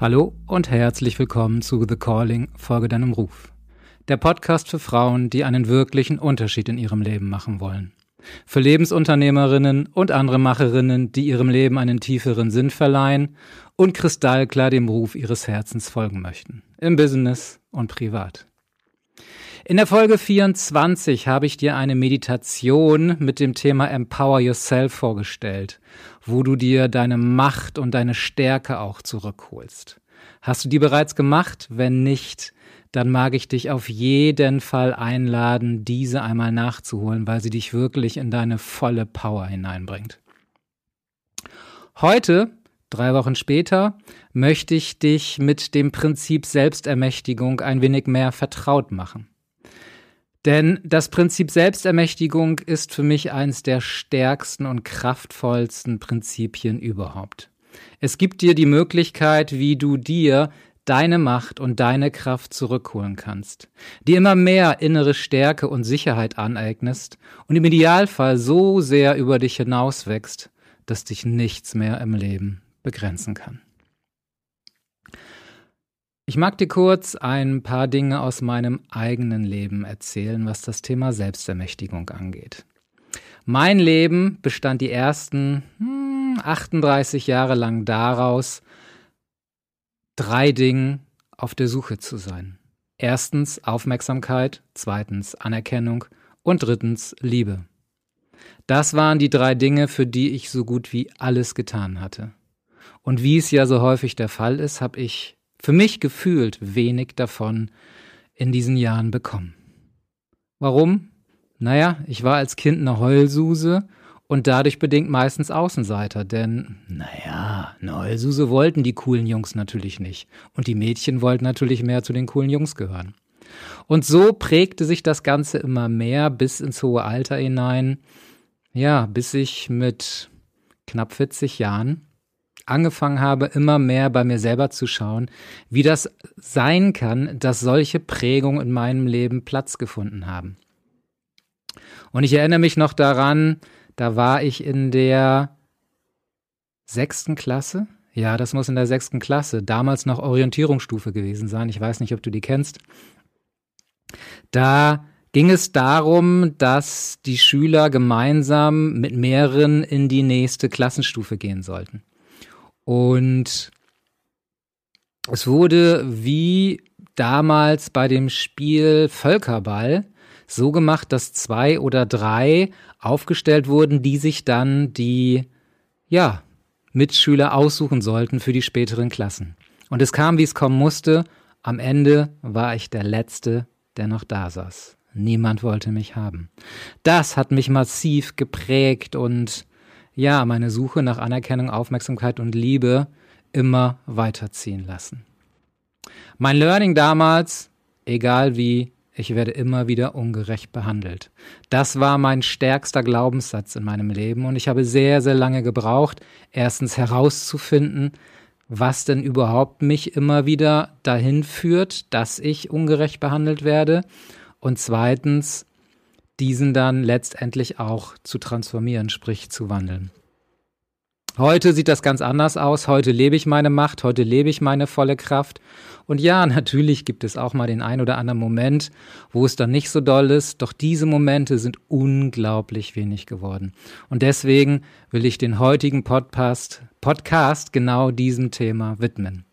Hallo und herzlich willkommen zu The Calling, Folge deinem Ruf. Der Podcast für Frauen, die einen wirklichen Unterschied in ihrem Leben machen wollen. Für Lebensunternehmerinnen und andere Macherinnen, die ihrem Leben einen tieferen Sinn verleihen und kristallklar dem Ruf ihres Herzens folgen möchten. Im Business und privat. In der Folge 24 habe ich dir eine Meditation mit dem Thema Empower Yourself vorgestellt, wo du dir deine Macht und deine Stärke auch zurückholst. Hast du die bereits gemacht? Wenn nicht, dann mag ich dich auf jeden Fall einladen, diese einmal nachzuholen, weil sie dich wirklich in deine volle Power hineinbringt. Heute, drei Wochen später, möchte ich dich mit dem Prinzip Selbstermächtigung ein wenig mehr vertraut machen. Denn das Prinzip Selbstermächtigung ist für mich eines der stärksten und kraftvollsten Prinzipien überhaupt. Es gibt dir die Möglichkeit, wie du dir deine Macht und deine Kraft zurückholen kannst, dir immer mehr innere Stärke und Sicherheit aneignest und im Idealfall so sehr über dich hinauswächst, dass dich nichts mehr im Leben begrenzen kann. Ich mag dir kurz ein paar Dinge aus meinem eigenen Leben erzählen, was das Thema Selbstermächtigung angeht. Mein Leben bestand die ersten hm, 38 Jahre lang daraus, drei Dingen auf der Suche zu sein. Erstens Aufmerksamkeit, zweitens Anerkennung und drittens Liebe. Das waren die drei Dinge, für die ich so gut wie alles getan hatte. Und wie es ja so häufig der Fall ist, habe ich für mich gefühlt wenig davon in diesen Jahren bekommen. Warum? Naja, ich war als Kind eine Heulsuse und dadurch bedingt meistens Außenseiter, denn, naja, eine Heulsuse wollten die coolen Jungs natürlich nicht. Und die Mädchen wollten natürlich mehr zu den coolen Jungs gehören. Und so prägte sich das Ganze immer mehr bis ins hohe Alter hinein. Ja, bis ich mit knapp 40 Jahren angefangen habe, immer mehr bei mir selber zu schauen, wie das sein kann, dass solche Prägungen in meinem Leben Platz gefunden haben. Und ich erinnere mich noch daran, da war ich in der sechsten Klasse. Ja, das muss in der sechsten Klasse, damals noch Orientierungsstufe gewesen sein. Ich weiß nicht, ob du die kennst. Da ging es darum, dass die Schüler gemeinsam mit mehreren in die nächste Klassenstufe gehen sollten. Und es wurde wie damals bei dem Spiel Völkerball so gemacht, dass zwei oder drei aufgestellt wurden, die sich dann die, ja, Mitschüler aussuchen sollten für die späteren Klassen. Und es kam, wie es kommen musste. Am Ende war ich der Letzte, der noch da saß. Niemand wollte mich haben. Das hat mich massiv geprägt und ja, meine Suche nach Anerkennung, Aufmerksamkeit und Liebe immer weiterziehen lassen. Mein Learning damals, egal wie, ich werde immer wieder ungerecht behandelt. Das war mein stärkster Glaubenssatz in meinem Leben und ich habe sehr, sehr lange gebraucht, erstens herauszufinden, was denn überhaupt mich immer wieder dahin führt, dass ich ungerecht behandelt werde und zweitens diesen dann letztendlich auch zu transformieren, sprich zu wandeln. Heute sieht das ganz anders aus. Heute lebe ich meine Macht, heute lebe ich meine volle Kraft. Und ja, natürlich gibt es auch mal den ein oder anderen Moment, wo es dann nicht so doll ist. Doch diese Momente sind unglaublich wenig geworden. Und deswegen will ich den heutigen Podcast, Podcast genau diesem Thema widmen.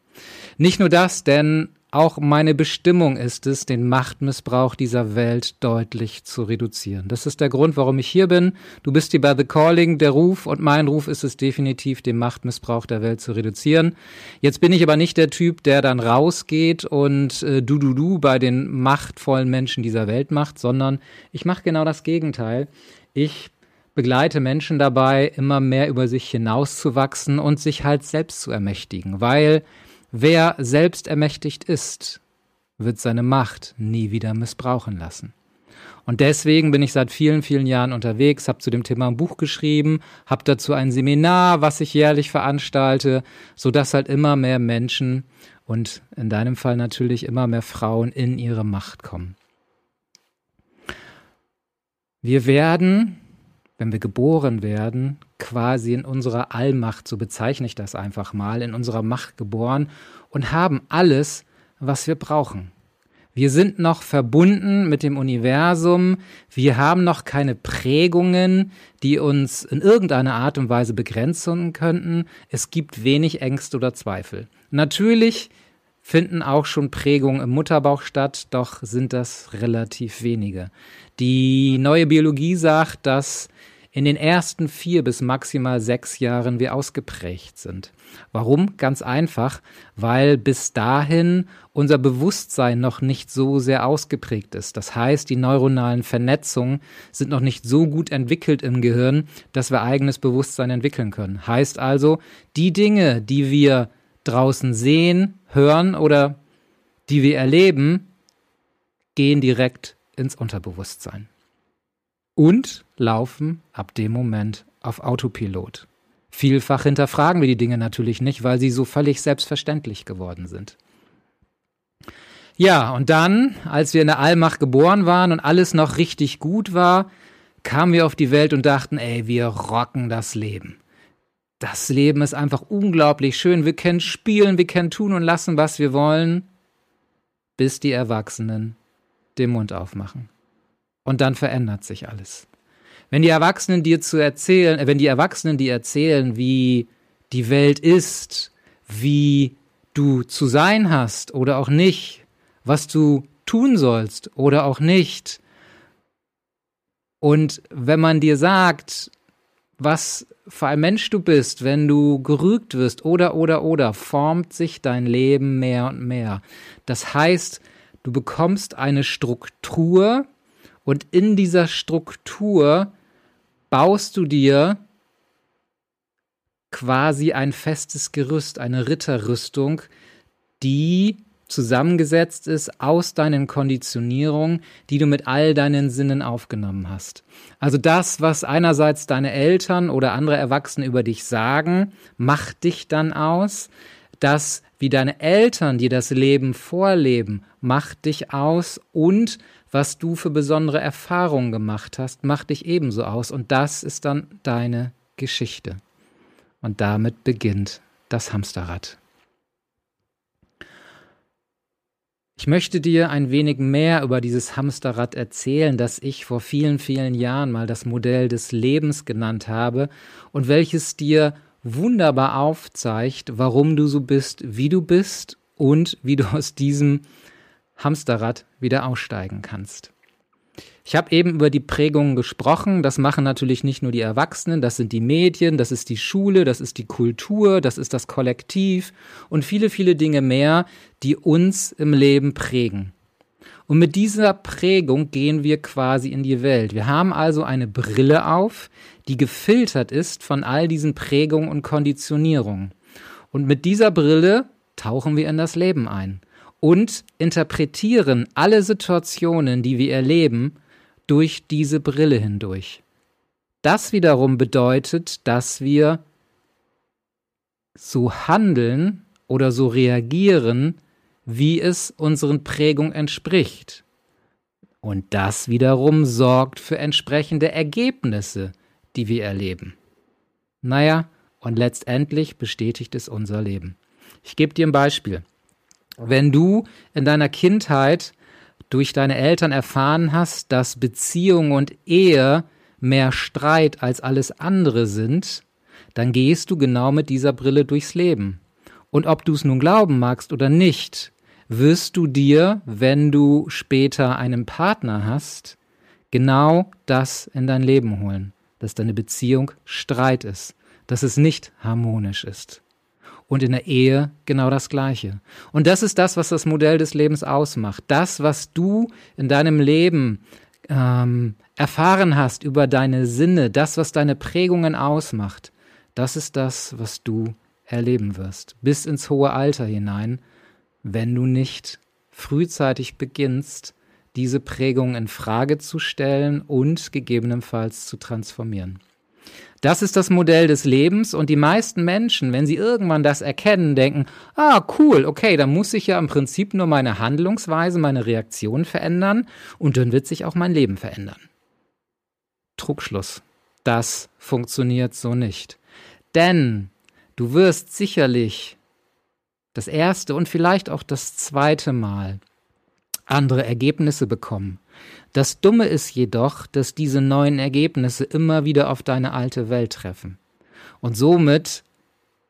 Nicht nur das, denn auch meine Bestimmung ist es, den Machtmissbrauch dieser Welt deutlich zu reduzieren. Das ist der Grund, warum ich hier bin. Du bist hier bei The Calling, der Ruf, und mein Ruf ist es definitiv, den Machtmissbrauch der Welt zu reduzieren. Jetzt bin ich aber nicht der Typ, der dann rausgeht und äh, du du du bei den machtvollen Menschen dieser Welt macht, sondern ich mache genau das Gegenteil. Ich begleite Menschen dabei, immer mehr über sich hinauszuwachsen und sich halt selbst zu ermächtigen, weil Wer selbst ermächtigt ist, wird seine Macht nie wieder missbrauchen lassen. Und deswegen bin ich seit vielen, vielen Jahren unterwegs, habe zu dem Thema ein Buch geschrieben, habe dazu ein Seminar, was ich jährlich veranstalte, sodass halt immer mehr Menschen und in deinem Fall natürlich immer mehr Frauen in ihre Macht kommen. Wir werden wenn wir geboren werden, quasi in unserer Allmacht, so bezeichne ich das einfach mal, in unserer Macht geboren und haben alles, was wir brauchen. Wir sind noch verbunden mit dem Universum. Wir haben noch keine Prägungen, die uns in irgendeiner Art und Weise begrenzen könnten. Es gibt wenig Ängste oder Zweifel. Natürlich finden auch schon Prägungen im Mutterbauch statt, doch sind das relativ wenige. Die neue Biologie sagt, dass in den ersten vier bis maximal sechs Jahren wir ausgeprägt sind. Warum? Ganz einfach, weil bis dahin unser Bewusstsein noch nicht so sehr ausgeprägt ist. Das heißt, die neuronalen Vernetzungen sind noch nicht so gut entwickelt im Gehirn, dass wir eigenes Bewusstsein entwickeln können. Heißt also, die Dinge, die wir draußen sehen, hören oder die wir erleben, gehen direkt ins Unterbewusstsein und laufen ab dem Moment auf Autopilot. Vielfach hinterfragen wir die Dinge natürlich nicht, weil sie so völlig selbstverständlich geworden sind. Ja, und dann, als wir in der Allmacht geboren waren und alles noch richtig gut war, kamen wir auf die Welt und dachten, ey, wir rocken das Leben. Das Leben ist einfach unglaublich schön. Wir können spielen, wir können tun und lassen, was wir wollen, bis die Erwachsenen den Mund aufmachen. Und dann verändert sich alles. Wenn die Erwachsenen dir zu erzählen, äh, wenn die Erwachsenen dir erzählen, wie die Welt ist, wie du zu sein hast oder auch nicht, was du tun sollst oder auch nicht. Und wenn man dir sagt, was für ein Mensch du bist, wenn du gerügt wirst oder oder oder, formt sich dein Leben mehr und mehr. Das heißt, du bekommst eine Struktur, und in dieser Struktur baust du dir quasi ein festes Gerüst, eine Ritterrüstung, die zusammengesetzt ist aus deinen Konditionierungen, die du mit all deinen Sinnen aufgenommen hast. Also das, was einerseits deine Eltern oder andere Erwachsene über dich sagen, macht dich dann aus. Das, wie deine Eltern dir das Leben vorleben, macht dich aus und was du für besondere Erfahrungen gemacht hast, macht dich ebenso aus. Und das ist dann deine Geschichte. Und damit beginnt das Hamsterrad. Ich möchte dir ein wenig mehr über dieses Hamsterrad erzählen, das ich vor vielen, vielen Jahren mal das Modell des Lebens genannt habe und welches dir wunderbar aufzeigt, warum du so bist, wie du bist und wie du aus diesem Hamsterrad wieder aussteigen kannst. Ich habe eben über die Prägungen gesprochen. Das machen natürlich nicht nur die Erwachsenen, das sind die Medien, das ist die Schule, das ist die Kultur, das ist das Kollektiv und viele, viele Dinge mehr, die uns im Leben prägen. Und mit dieser Prägung gehen wir quasi in die Welt. Wir haben also eine Brille auf, die gefiltert ist von all diesen Prägungen und Konditionierungen. Und mit dieser Brille tauchen wir in das Leben ein und interpretieren alle Situationen, die wir erleben, durch diese Brille hindurch. Das wiederum bedeutet, dass wir so handeln oder so reagieren, wie es unseren Prägungen entspricht. Und das wiederum sorgt für entsprechende Ergebnisse, die wir erleben. Naja, und letztendlich bestätigt es unser Leben. Ich gebe dir ein Beispiel. Wenn du in deiner Kindheit durch deine Eltern erfahren hast, dass Beziehung und Ehe mehr Streit als alles andere sind, dann gehst du genau mit dieser Brille durchs Leben. Und ob du es nun glauben magst oder nicht, wirst du dir, wenn du später einen Partner hast, genau das in dein Leben holen, dass deine Beziehung Streit ist, dass es nicht harmonisch ist und in der Ehe genau das Gleiche. Und das ist das, was das Modell des Lebens ausmacht. Das, was du in deinem Leben ähm, erfahren hast über deine Sinne, das, was deine Prägungen ausmacht, das ist das, was du erleben wirst, bis ins hohe Alter hinein, wenn du nicht frühzeitig beginnst, diese Prägung in Frage zu stellen und gegebenenfalls zu transformieren. Das ist das Modell des Lebens und die meisten Menschen, wenn sie irgendwann das erkennen, denken, ah, cool, okay, dann muss ich ja im Prinzip nur meine Handlungsweise, meine Reaktion verändern und dann wird sich auch mein Leben verändern. Trugschluss. das funktioniert so nicht. Denn du wirst sicherlich das erste und vielleicht auch das zweite Mal andere Ergebnisse bekommen. Das Dumme ist jedoch, dass diese neuen Ergebnisse immer wieder auf deine alte Welt treffen. Und somit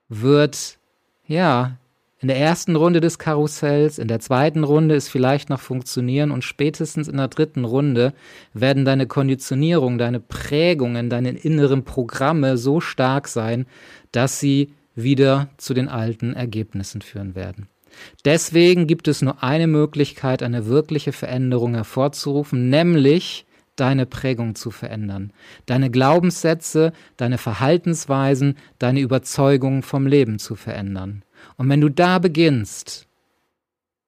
wird, ja, in der ersten Runde des Karussells, in der zweiten Runde es vielleicht noch funktionieren und spätestens in der dritten Runde werden deine Konditionierung, deine Prägungen, deine inneren Programme so stark sein, dass sie wieder zu den alten Ergebnissen führen werden. Deswegen gibt es nur eine Möglichkeit, eine wirkliche Veränderung hervorzurufen, nämlich deine Prägung zu verändern, deine Glaubenssätze, deine Verhaltensweisen, deine Überzeugungen vom Leben zu verändern. Und wenn du da beginnst,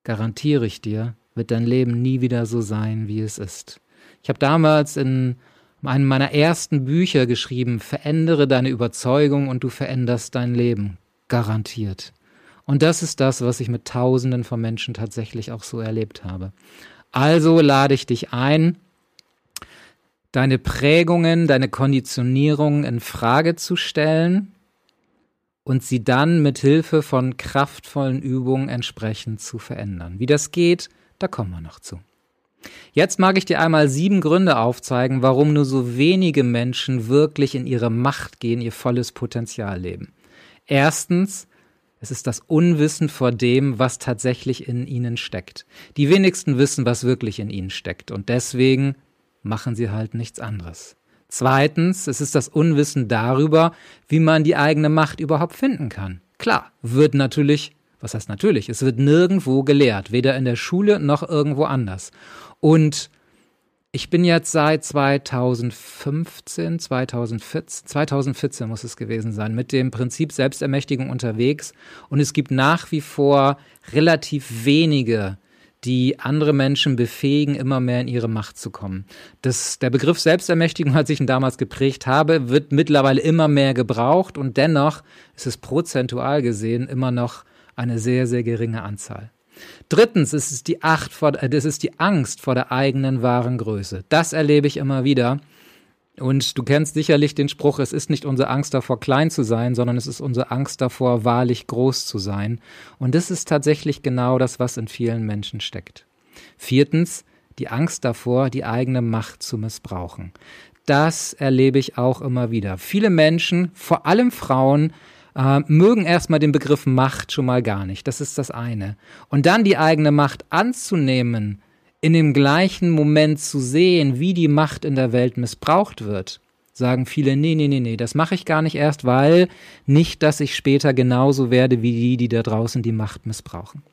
garantiere ich dir, wird dein Leben nie wieder so sein, wie es ist. Ich habe damals in einem meiner ersten Bücher geschrieben, verändere deine Überzeugung und du veränderst dein Leben. Garantiert. Und das ist das, was ich mit Tausenden von Menschen tatsächlich auch so erlebt habe. Also lade ich dich ein, deine Prägungen, deine Konditionierungen in Frage zu stellen und sie dann mit Hilfe von kraftvollen Übungen entsprechend zu verändern. Wie das geht, da kommen wir noch zu. Jetzt mag ich dir einmal sieben Gründe aufzeigen, warum nur so wenige Menschen wirklich in ihre Macht gehen, ihr volles Potenzial leben. Erstens, es ist das Unwissen vor dem, was tatsächlich in ihnen steckt. Die wenigsten wissen, was wirklich in ihnen steckt und deswegen machen sie halt nichts anderes. Zweitens, es ist das Unwissen darüber, wie man die eigene Macht überhaupt finden kann. Klar, wird natürlich, was heißt natürlich, es wird nirgendwo gelehrt, weder in der Schule noch irgendwo anders. Und ich bin jetzt seit 2015, 2014, 2014 muss es gewesen sein, mit dem Prinzip Selbstermächtigung unterwegs und es gibt nach wie vor relativ wenige die andere Menschen befähigen, immer mehr in ihre Macht zu kommen. Das, der Begriff Selbstermächtigung hat sich damals geprägt habe, wird mittlerweile immer mehr gebraucht und dennoch ist es prozentual gesehen immer noch eine sehr, sehr geringe Anzahl. Drittens ist es die, Acht vor, äh, das ist die Angst vor der eigenen wahren Größe. Das erlebe ich immer wieder. Und du kennst sicherlich den Spruch, es ist nicht unsere Angst davor, klein zu sein, sondern es ist unsere Angst davor, wahrlich groß zu sein. Und das ist tatsächlich genau das, was in vielen Menschen steckt. Viertens, die Angst davor, die eigene Macht zu missbrauchen. Das erlebe ich auch immer wieder. Viele Menschen, vor allem Frauen, äh, mögen erstmal den Begriff Macht schon mal gar nicht. Das ist das eine. Und dann die eigene Macht anzunehmen, in dem gleichen Moment zu sehen, wie die Macht in der Welt missbraucht wird, sagen viele, nee, nee, nee, nee, das mache ich gar nicht erst, weil nicht, dass ich später genauso werde wie die, die da draußen die Macht missbrauchen.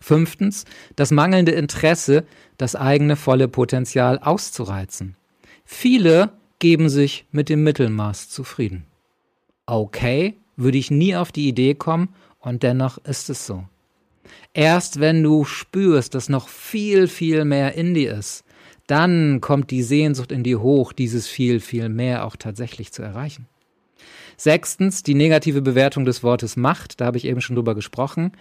Fünftens, das mangelnde Interesse, das eigene volle Potenzial auszureizen. Viele geben sich mit dem Mittelmaß zufrieden. Okay, würde ich nie auf die Idee kommen und dennoch ist es so. Erst wenn du spürst, dass noch viel, viel mehr in dir ist, dann kommt die Sehnsucht in dir hoch, dieses viel, viel mehr auch tatsächlich zu erreichen. Sechstens, die negative Bewertung des Wortes Macht. Da habe ich eben schon drüber gesprochen.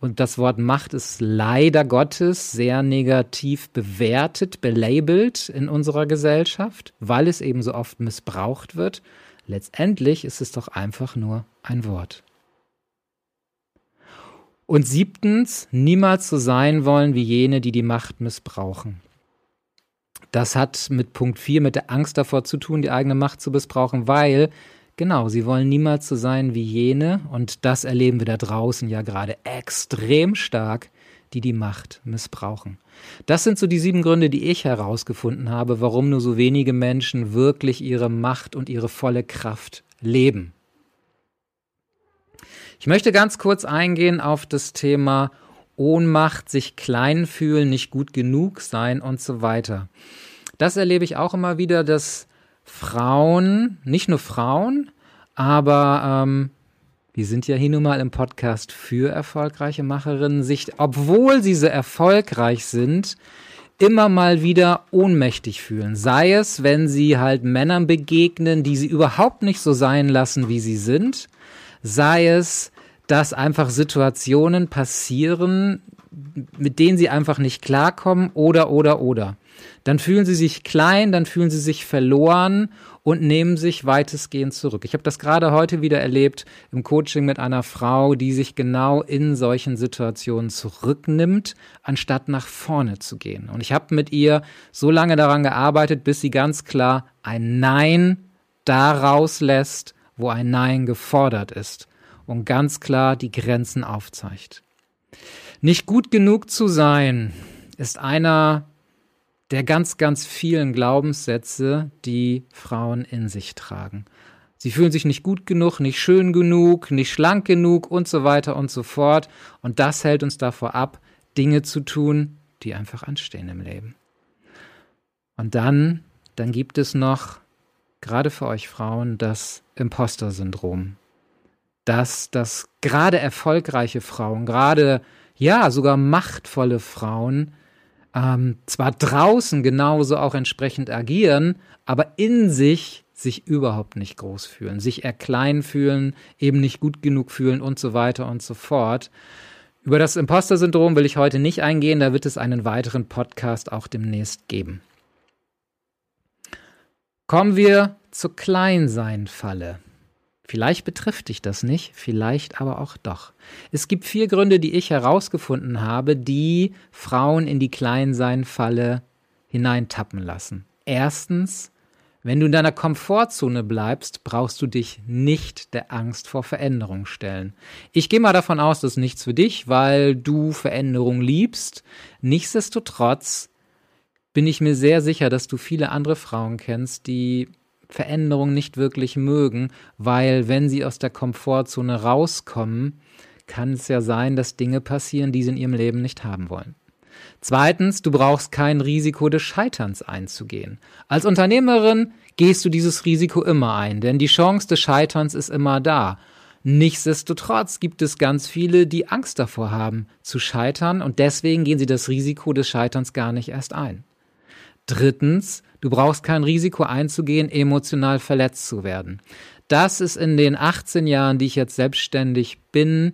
Und das Wort Macht ist leider Gottes sehr negativ bewertet, belabelt in unserer Gesellschaft, weil es eben so oft missbraucht wird. Letztendlich ist es doch einfach nur ein Wort. Und siebtens, niemals so sein wollen wie jene, die die Macht missbrauchen. Das hat mit Punkt 4, mit der Angst davor zu tun, die eigene Macht zu missbrauchen, weil, genau, sie wollen niemals so sein wie jene, und das erleben wir da draußen ja gerade extrem stark, die die Macht missbrauchen. Das sind so die sieben Gründe, die ich herausgefunden habe, warum nur so wenige Menschen wirklich ihre Macht und ihre volle Kraft leben. Ich möchte ganz kurz eingehen auf das Thema Ohnmacht, sich klein fühlen, nicht gut genug sein und so weiter. Das erlebe ich auch immer wieder, dass Frauen, nicht nur Frauen, aber ähm, wir sind ja hier nun mal im Podcast für erfolgreiche Macherinnen, sich, obwohl sie so erfolgreich sind, immer mal wieder ohnmächtig fühlen. Sei es, wenn sie halt Männern begegnen, die sie überhaupt nicht so sein lassen, wie sie sind. Sei es, dass einfach Situationen passieren, mit denen sie einfach nicht klarkommen oder, oder, oder. Dann fühlen sie sich klein, dann fühlen sie sich verloren und nehmen sich weitestgehend zurück. Ich habe das gerade heute wieder erlebt im Coaching mit einer Frau, die sich genau in solchen Situationen zurücknimmt, anstatt nach vorne zu gehen. Und ich habe mit ihr so lange daran gearbeitet, bis sie ganz klar ein Nein daraus lässt, wo ein Nein gefordert ist und ganz klar die Grenzen aufzeigt. Nicht gut genug zu sein ist einer der ganz, ganz vielen Glaubenssätze, die Frauen in sich tragen. Sie fühlen sich nicht gut genug, nicht schön genug, nicht schlank genug und so weiter und so fort. Und das hält uns davor ab, Dinge zu tun, die einfach anstehen im Leben. Und dann, dann gibt es noch, gerade für euch Frauen, das Imposter-Syndrom. Dass das gerade erfolgreiche Frauen, gerade ja, sogar machtvolle Frauen ähm, zwar draußen genauso auch entsprechend agieren, aber in sich sich überhaupt nicht groß fühlen, sich eher klein fühlen, eben nicht gut genug fühlen und so weiter und so fort. Über das Imposter-Syndrom will ich heute nicht eingehen, da wird es einen weiteren Podcast auch demnächst geben. Kommen wir zur Kleinsein-Falle. Vielleicht betrifft dich das nicht, vielleicht aber auch doch. Es gibt vier Gründe, die ich herausgefunden habe, die Frauen in die Kleinsein-Falle hineintappen lassen. Erstens, wenn du in deiner Komfortzone bleibst, brauchst du dich nicht der Angst vor Veränderung stellen. Ich gehe mal davon aus, das ist nichts für dich, weil du Veränderung liebst. Nichtsdestotrotz bin ich mir sehr sicher, dass du viele andere Frauen kennst, die Veränderung nicht wirklich mögen, weil wenn sie aus der Komfortzone rauskommen, kann es ja sein, dass Dinge passieren, die sie in ihrem Leben nicht haben wollen. Zweitens, du brauchst kein Risiko des Scheiterns einzugehen. Als Unternehmerin gehst du dieses Risiko immer ein, denn die Chance des Scheiterns ist immer da. Nichtsdestotrotz gibt es ganz viele, die Angst davor haben, zu scheitern und deswegen gehen sie das Risiko des Scheiterns gar nicht erst ein. Drittens, du brauchst kein Risiko einzugehen, emotional verletzt zu werden. Das ist in den 18 Jahren, die ich jetzt selbstständig bin,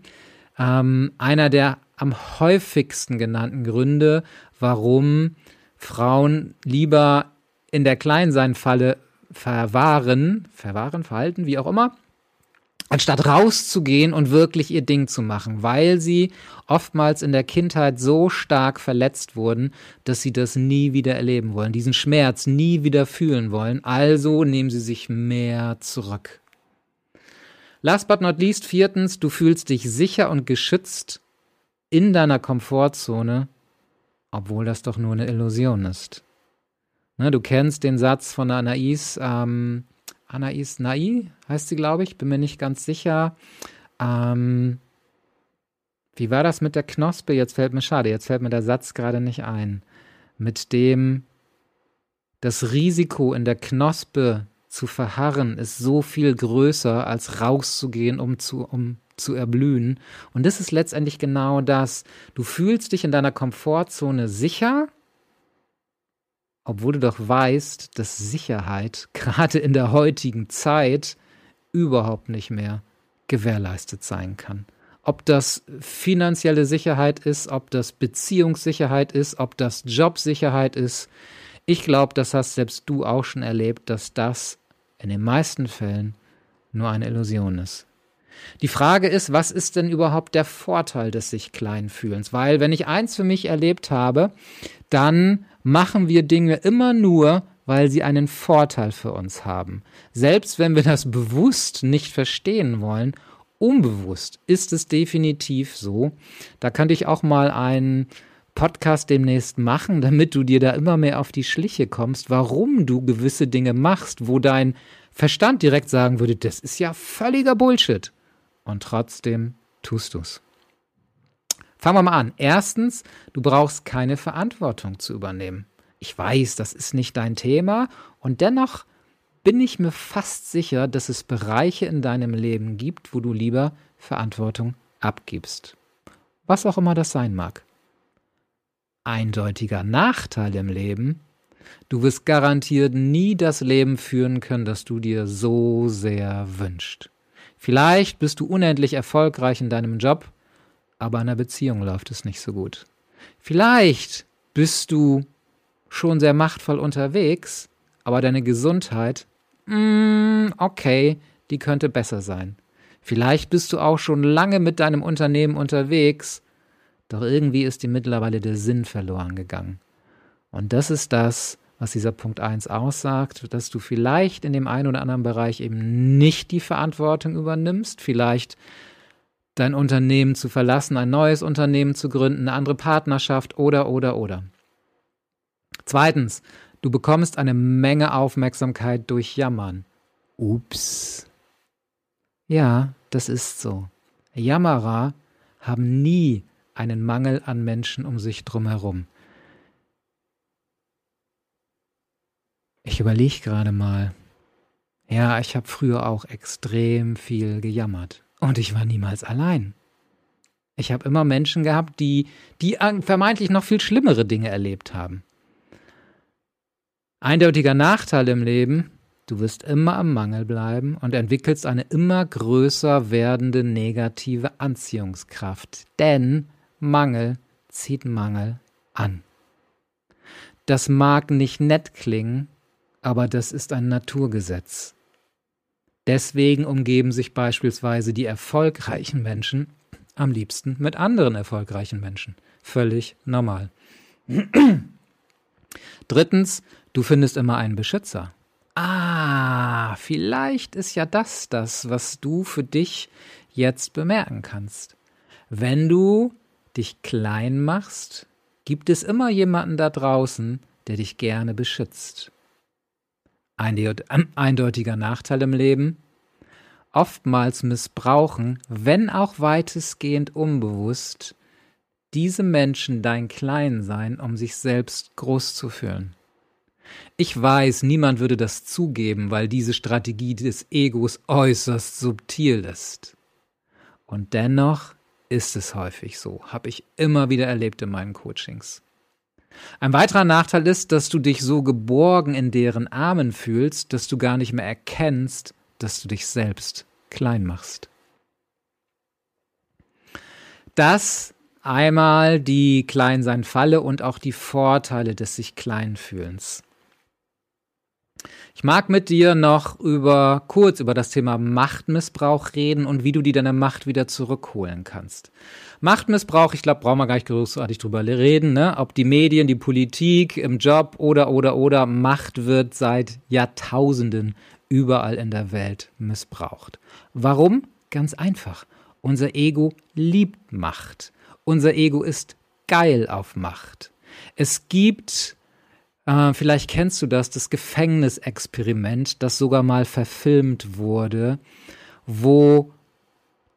ähm, einer der am häufigsten genannten Gründe, warum Frauen lieber in der Kleinseinfalle verwahren, verwahren, verhalten, wie auch immer, anstatt rauszugehen und wirklich ihr Ding zu machen, weil sie oftmals in der Kindheit so stark verletzt wurden, dass sie das nie wieder erleben wollen, diesen Schmerz nie wieder fühlen wollen, also nehmen sie sich mehr zurück. Last but not least, viertens, du fühlst dich sicher und geschützt in deiner Komfortzone, obwohl das doch nur eine Illusion ist. Ne, du kennst den Satz von Anais, ähm, Anais Nai heißt sie, glaube ich, bin mir nicht ganz sicher. Ähm, wie war das mit der Knospe? Jetzt fällt mir schade, jetzt fällt mir der Satz gerade nicht ein. Mit dem das Risiko in der Knospe zu verharren ist so viel größer, als rauszugehen, um zu, um zu erblühen. Und das ist letztendlich genau das. Du fühlst dich in deiner Komfortzone sicher, obwohl du doch weißt, dass Sicherheit gerade in der heutigen Zeit überhaupt nicht mehr gewährleistet sein kann. Ob das finanzielle Sicherheit ist, ob das Beziehungssicherheit ist, ob das Jobsicherheit ist. Ich glaube, das hast selbst du auch schon erlebt, dass das in den meisten Fällen nur eine Illusion ist. Die Frage ist, was ist denn überhaupt der Vorteil des sich klein fühlens? Weil wenn ich eins für mich erlebt habe, dann machen wir Dinge immer nur, weil sie einen Vorteil für uns haben. Selbst wenn wir das bewusst nicht verstehen wollen, unbewusst ist es definitiv so. Da könnte ich auch mal einen Podcast demnächst machen, damit du dir da immer mehr auf die Schliche kommst, warum du gewisse Dinge machst, wo dein Verstand direkt sagen würde, das ist ja völliger Bullshit. Und trotzdem tust du's. Fangen wir mal an. Erstens, du brauchst keine Verantwortung zu übernehmen. Ich weiß, das ist nicht dein Thema und dennoch bin ich mir fast sicher, dass es Bereiche in deinem Leben gibt, wo du lieber Verantwortung abgibst. Was auch immer das sein mag. Eindeutiger Nachteil im Leben, du wirst garantiert nie das Leben führen können, das du dir so sehr wünschst. Vielleicht bist du unendlich erfolgreich in deinem Job, aber in der Beziehung läuft es nicht so gut. Vielleicht bist du schon sehr machtvoll unterwegs, aber deine Gesundheit, mm, okay, die könnte besser sein. Vielleicht bist du auch schon lange mit deinem Unternehmen unterwegs, doch irgendwie ist dir mittlerweile der Sinn verloren gegangen. Und das ist das, was dieser Punkt 1 aussagt, dass du vielleicht in dem einen oder anderen Bereich eben nicht die Verantwortung übernimmst, vielleicht dein Unternehmen zu verlassen, ein neues Unternehmen zu gründen, eine andere Partnerschaft oder, oder, oder. Zweitens, du bekommst eine Menge Aufmerksamkeit durch Jammern. Ups. Ja, das ist so. Jammerer haben nie einen Mangel an Menschen um sich drumherum. Ich überlege gerade mal. Ja, ich habe früher auch extrem viel gejammert. Und ich war niemals allein. Ich habe immer Menschen gehabt, die, die vermeintlich noch viel schlimmere Dinge erlebt haben. Eindeutiger Nachteil im Leben, du wirst immer am Mangel bleiben und entwickelst eine immer größer werdende negative Anziehungskraft. Denn Mangel zieht Mangel an. Das mag nicht nett klingen, aber das ist ein Naturgesetz. Deswegen umgeben sich beispielsweise die erfolgreichen Menschen am liebsten mit anderen erfolgreichen Menschen. Völlig normal. Drittens, du findest immer einen Beschützer. Ah, vielleicht ist ja das das, was du für dich jetzt bemerken kannst. Wenn du dich klein machst, gibt es immer jemanden da draußen, der dich gerne beschützt. Eindeutiger Nachteil im Leben. Oftmals missbrauchen, wenn auch weitestgehend unbewusst, diese Menschen dein Kleinsein, um sich selbst groß zu fühlen. Ich weiß, niemand würde das zugeben, weil diese Strategie des Egos äußerst subtil ist. Und dennoch ist es häufig so, habe ich immer wieder erlebt in meinen Coachings. Ein weiterer Nachteil ist, dass du dich so geborgen in deren Armen fühlst, dass du gar nicht mehr erkennst, dass du dich selbst klein machst. Das einmal die Kleinsein-Falle und auch die Vorteile des sich Kleinfühlens. Ich mag mit dir noch über kurz über das Thema Machtmissbrauch reden und wie du dir deine Macht wieder zurückholen kannst. Machtmissbrauch, ich glaube, brauchen wir gar nicht großartig drüber reden, ne? Ob die Medien, die Politik, im Job oder oder oder Macht wird seit Jahrtausenden überall in der Welt missbraucht. Warum? Ganz einfach. Unser Ego liebt Macht. Unser Ego ist geil auf Macht. Es gibt äh, vielleicht kennst du das, das Gefängnisexperiment, das sogar mal verfilmt wurde, wo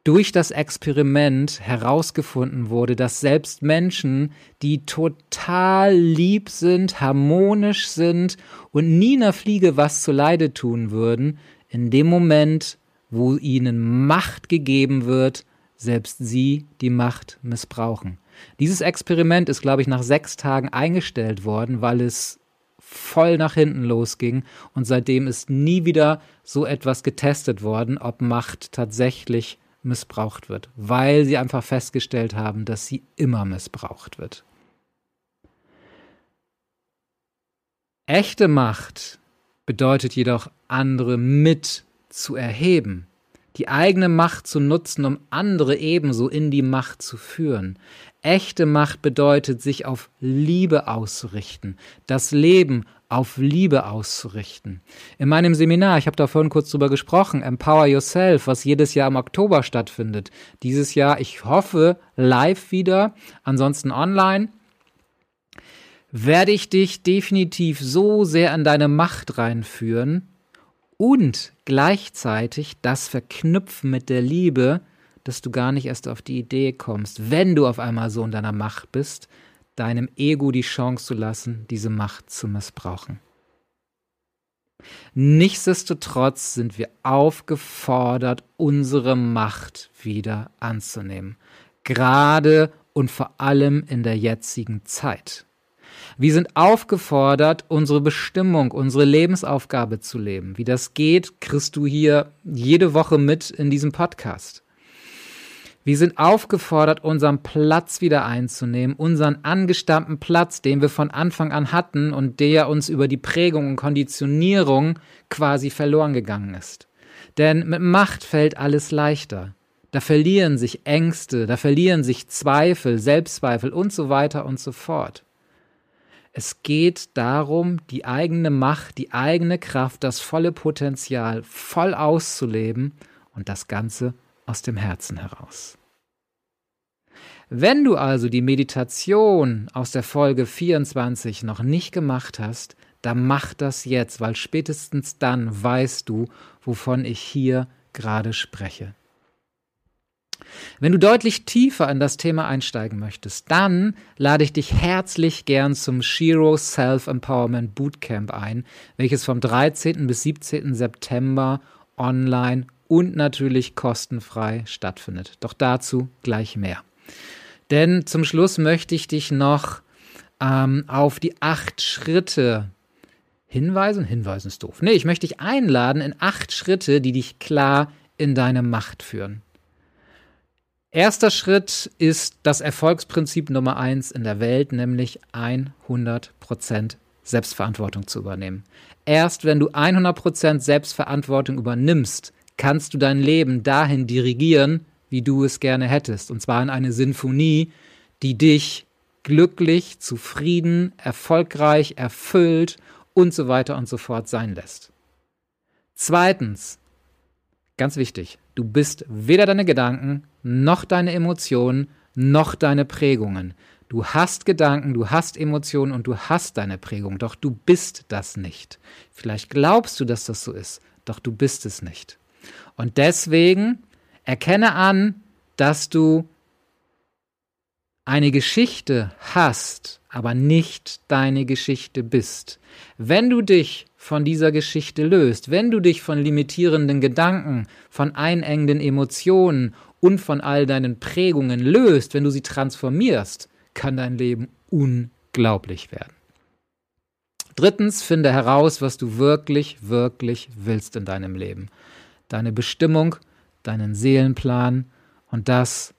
durch das Experiment herausgefunden wurde, dass selbst Menschen, die total lieb sind, harmonisch sind und nie einer Fliege was zu Leide tun würden, in dem Moment, wo ihnen Macht gegeben wird, selbst sie die Macht missbrauchen. Dieses Experiment ist, glaube ich, nach sechs Tagen eingestellt worden, weil es voll nach hinten losging und seitdem ist nie wieder so etwas getestet worden, ob Macht tatsächlich missbraucht wird, weil sie einfach festgestellt haben, dass sie immer missbraucht wird. Echte Macht bedeutet jedoch, andere mit zu erheben, die eigene Macht zu nutzen, um andere ebenso in die Macht zu führen. Echte Macht bedeutet, sich auf Liebe auszurichten, das Leben auf Liebe auszurichten. In meinem Seminar, ich habe da vorhin kurz drüber gesprochen, Empower Yourself, was jedes Jahr im Oktober stattfindet. Dieses Jahr, ich hoffe, live wieder, ansonsten online werde ich dich definitiv so sehr in deine Macht reinführen und gleichzeitig das verknüpfen mit der Liebe, dass du gar nicht erst auf die Idee kommst, wenn du auf einmal so in deiner Macht bist, deinem Ego die Chance zu lassen, diese Macht zu missbrauchen. Nichtsdestotrotz sind wir aufgefordert, unsere Macht wieder anzunehmen, gerade und vor allem in der jetzigen Zeit. Wir sind aufgefordert, unsere Bestimmung, unsere Lebensaufgabe zu leben. Wie das geht, kriegst du hier jede Woche mit in diesem Podcast. Wir sind aufgefordert, unseren Platz wieder einzunehmen, unseren angestammten Platz, den wir von Anfang an hatten und der uns über die Prägung und Konditionierung quasi verloren gegangen ist. Denn mit Macht fällt alles leichter. Da verlieren sich Ängste, da verlieren sich Zweifel, Selbstzweifel und so weiter und so fort. Es geht darum, die eigene Macht, die eigene Kraft, das volle Potenzial voll auszuleben und das Ganze aus dem Herzen heraus. Wenn du also die Meditation aus der Folge 24 noch nicht gemacht hast, dann mach das jetzt, weil spätestens dann weißt du, wovon ich hier gerade spreche. Wenn du deutlich tiefer in das Thema einsteigen möchtest, dann lade ich dich herzlich gern zum Shiro Self Empowerment Bootcamp ein, welches vom 13. bis 17. September online und natürlich kostenfrei stattfindet. Doch dazu gleich mehr. Denn zum Schluss möchte ich dich noch ähm, auf die acht Schritte hinweisen. Hinweisen ist doof. Nee, ich möchte dich einladen in acht Schritte, die dich klar in deine Macht führen. Erster Schritt ist das Erfolgsprinzip Nummer eins in der Welt, nämlich 100% Selbstverantwortung zu übernehmen. Erst wenn du 100% Selbstverantwortung übernimmst, kannst du dein Leben dahin dirigieren, wie du es gerne hättest. Und zwar in eine Sinfonie, die dich glücklich, zufrieden, erfolgreich, erfüllt und so weiter und so fort sein lässt. Zweitens, ganz wichtig, du bist weder deine Gedanken, noch deine Emotionen, noch deine Prägungen. Du hast Gedanken, du hast Emotionen und du hast deine Prägung, doch du bist das nicht. Vielleicht glaubst du, dass das so ist, doch du bist es nicht. Und deswegen erkenne an, dass du eine Geschichte hast, aber nicht deine Geschichte bist. Wenn du dich von dieser Geschichte löst, wenn du dich von limitierenden Gedanken, von einengenden Emotionen und von all deinen Prägungen löst, wenn du sie transformierst, kann dein Leben unglaublich werden. Drittens, finde heraus, was du wirklich, wirklich willst in deinem Leben deine Bestimmung, deinen Seelenplan und das,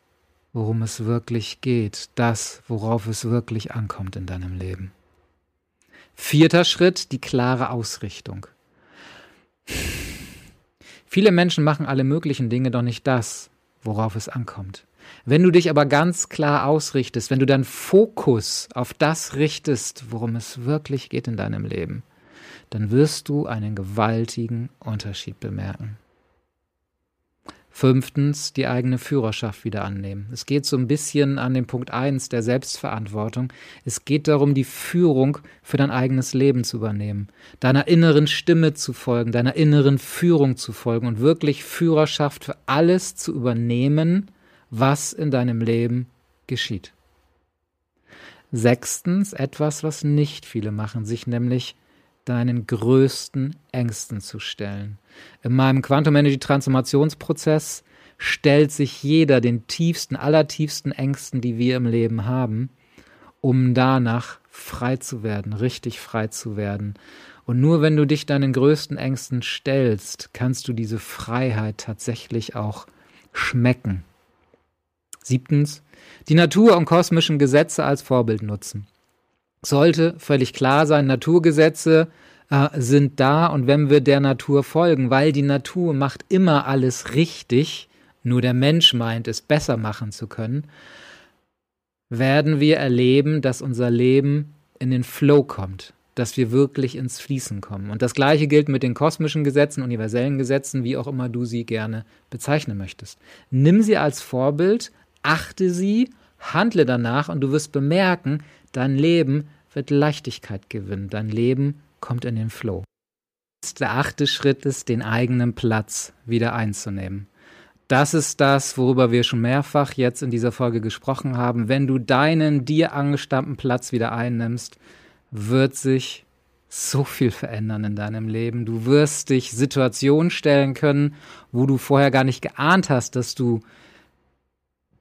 worum es wirklich geht, das, worauf es wirklich ankommt in deinem Leben. Vierter Schritt, die klare Ausrichtung. Viele Menschen machen alle möglichen Dinge, doch nicht das, worauf es ankommt. Wenn du dich aber ganz klar ausrichtest, wenn du deinen Fokus auf das richtest, worum es wirklich geht in deinem Leben, dann wirst du einen gewaltigen Unterschied bemerken. Fünftens, die eigene Führerschaft wieder annehmen. Es geht so ein bisschen an den Punkt eins der Selbstverantwortung. Es geht darum, die Führung für dein eigenes Leben zu übernehmen, deiner inneren Stimme zu folgen, deiner inneren Führung zu folgen und wirklich Führerschaft für alles zu übernehmen, was in deinem Leben geschieht. Sechstens, etwas, was nicht viele machen, sich nämlich deinen größten Ängsten zu stellen. In meinem Quantum Energy Transformationsprozess stellt sich jeder den tiefsten, allertiefsten Ängsten, die wir im Leben haben, um danach frei zu werden, richtig frei zu werden. Und nur wenn du dich deinen größten Ängsten stellst, kannst du diese Freiheit tatsächlich auch schmecken. Siebtens, die Natur und kosmischen Gesetze als Vorbild nutzen sollte völlig klar sein, Naturgesetze äh, sind da und wenn wir der Natur folgen, weil die Natur macht immer alles richtig, nur der Mensch meint, es besser machen zu können, werden wir erleben, dass unser Leben in den Flow kommt, dass wir wirklich ins Fließen kommen. Und das Gleiche gilt mit den kosmischen Gesetzen, universellen Gesetzen, wie auch immer du sie gerne bezeichnen möchtest. Nimm sie als Vorbild, achte sie, handle danach und du wirst bemerken, Dein Leben wird Leichtigkeit gewinnen. Dein Leben kommt in den Flow. Der achte Schritt ist, den eigenen Platz wieder einzunehmen. Das ist das, worüber wir schon mehrfach jetzt in dieser Folge gesprochen haben. Wenn du deinen dir angestammten Platz wieder einnimmst, wird sich so viel verändern in deinem Leben. Du wirst dich Situationen stellen können, wo du vorher gar nicht geahnt hast, dass du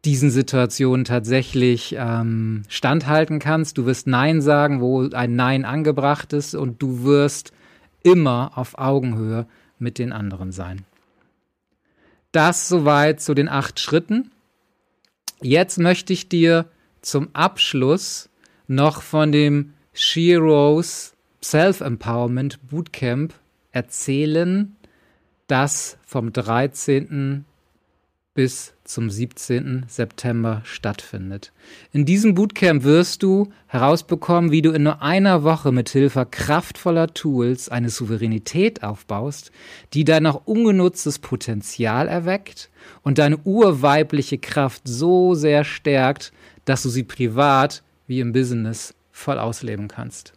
diesen Situationen tatsächlich ähm, standhalten kannst. Du wirst Nein sagen, wo ein Nein angebracht ist und du wirst immer auf Augenhöhe mit den anderen sein. Das soweit zu den acht Schritten. Jetzt möchte ich dir zum Abschluss noch von dem Sheroes Self-Empowerment Bootcamp erzählen, das vom 13 bis zum 17. September stattfindet. In diesem Bootcamp wirst du herausbekommen, wie du in nur einer Woche mit Hilfe kraftvoller Tools eine Souveränität aufbaust, die dein noch ungenutztes Potenzial erweckt und deine urweibliche Kraft so sehr stärkt, dass du sie privat wie im Business voll ausleben kannst.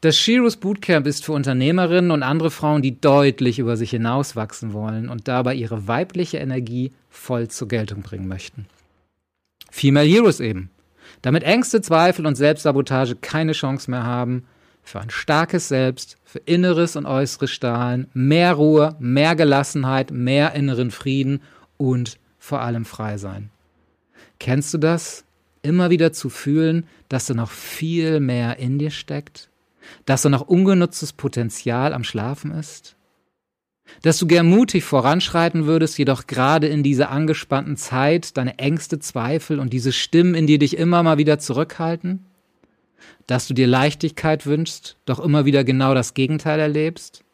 Das Shiros Bootcamp ist für Unternehmerinnen und andere Frauen, die deutlich über sich hinauswachsen wollen und dabei ihre weibliche Energie voll zur Geltung bringen möchten. Female Heroes eben. Damit Ängste, Zweifel und Selbstsabotage keine Chance mehr haben, für ein starkes Selbst, für inneres und äußeres Strahlen, mehr Ruhe, mehr Gelassenheit, mehr inneren Frieden und vor allem frei sein. Kennst du das? Immer wieder zu fühlen, dass da noch viel mehr in dir steckt? Dass da noch ungenutztes Potenzial am Schlafen ist? Dass du gern mutig voranschreiten würdest, jedoch gerade in dieser angespannten Zeit deine Ängste, Zweifel und diese Stimmen in dir dich immer mal wieder zurückhalten? Dass du dir Leichtigkeit wünschst, doch immer wieder genau das Gegenteil erlebst?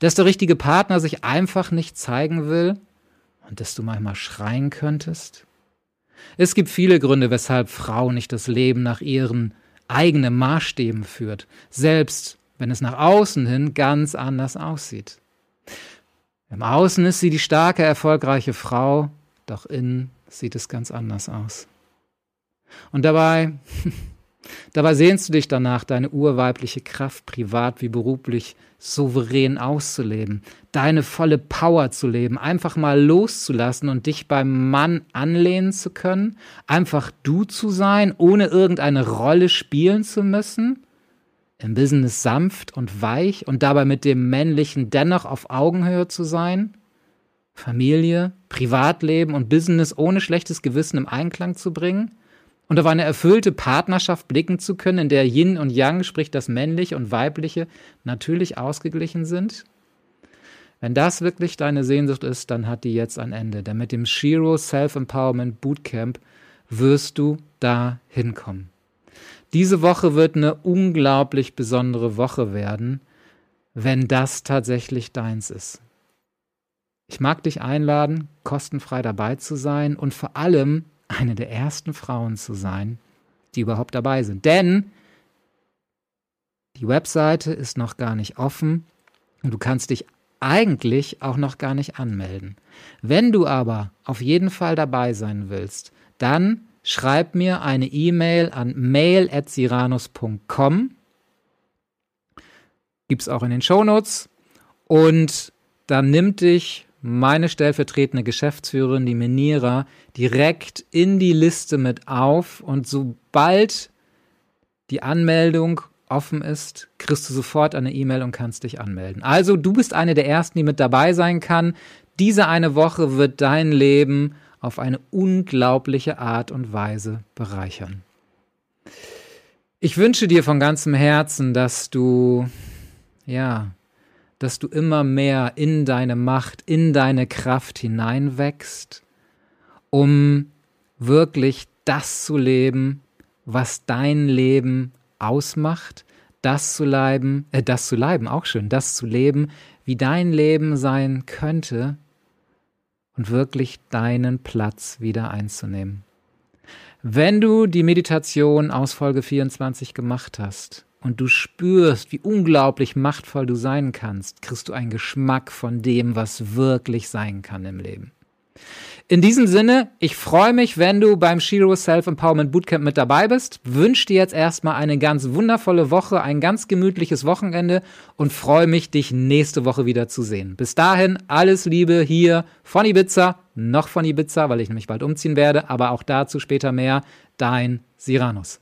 Dass der richtige Partner sich einfach nicht zeigen will und dass du manchmal schreien könntest? Es gibt viele Gründe, weshalb Frauen nicht das Leben nach ihren eigene Maßstäben führt, selbst wenn es nach außen hin ganz anders aussieht. Im Außen ist sie die starke, erfolgreiche Frau, doch innen sieht es ganz anders aus. Und dabei Dabei sehnst du dich danach, deine urweibliche Kraft privat wie beruflich souverän auszuleben, deine volle Power zu leben, einfach mal loszulassen und dich beim Mann anlehnen zu können, einfach du zu sein, ohne irgendeine Rolle spielen zu müssen, im Business sanft und weich und dabei mit dem Männlichen dennoch auf Augenhöhe zu sein, Familie, Privatleben und Business ohne schlechtes Gewissen im Einklang zu bringen, und auf eine erfüllte Partnerschaft blicken zu können, in der Yin und Yang, sprich das Männliche und Weibliche, natürlich ausgeglichen sind? Wenn das wirklich deine Sehnsucht ist, dann hat die jetzt ein Ende. Denn mit dem Shiro Self-Empowerment Bootcamp wirst du da hinkommen. Diese Woche wird eine unglaublich besondere Woche werden, wenn das tatsächlich deins ist. Ich mag dich einladen, kostenfrei dabei zu sein und vor allem eine der ersten Frauen zu sein, die überhaupt dabei sind. Denn die Webseite ist noch gar nicht offen und du kannst dich eigentlich auch noch gar nicht anmelden. Wenn du aber auf jeden Fall dabei sein willst, dann schreib mir eine E-Mail an mail.siranus.com. Gibt es auch in den Shownotes. Und dann nimmt dich meine stellvertretende Geschäftsführerin, die Menira, direkt in die Liste mit auf und sobald die Anmeldung offen ist, kriegst du sofort eine E-Mail und kannst dich anmelden. Also du bist eine der ersten, die mit dabei sein kann. Diese eine Woche wird dein Leben auf eine unglaubliche Art und Weise bereichern. Ich wünsche dir von ganzem Herzen, dass du ja dass du immer mehr in deine Macht, in deine Kraft hineinwächst, um wirklich das zu leben, was dein Leben ausmacht, das zu leben, äh, das zu leben, auch schön, das zu leben, wie dein Leben sein könnte und wirklich deinen Platz wieder einzunehmen. Wenn du die Meditation aus Folge 24 gemacht hast, und du spürst, wie unglaublich machtvoll du sein kannst, kriegst du einen Geschmack von dem, was wirklich sein kann im Leben. In diesem Sinne, ich freue mich, wenn du beim Shiro Self-Empowerment Bootcamp mit dabei bist. Wünsche dir jetzt erstmal eine ganz wundervolle Woche, ein ganz gemütliches Wochenende und freue mich, dich nächste Woche wieder zu sehen. Bis dahin, alles Liebe hier von Ibiza, noch von Ibiza, weil ich nämlich bald umziehen werde, aber auch dazu später mehr. Dein Siranus.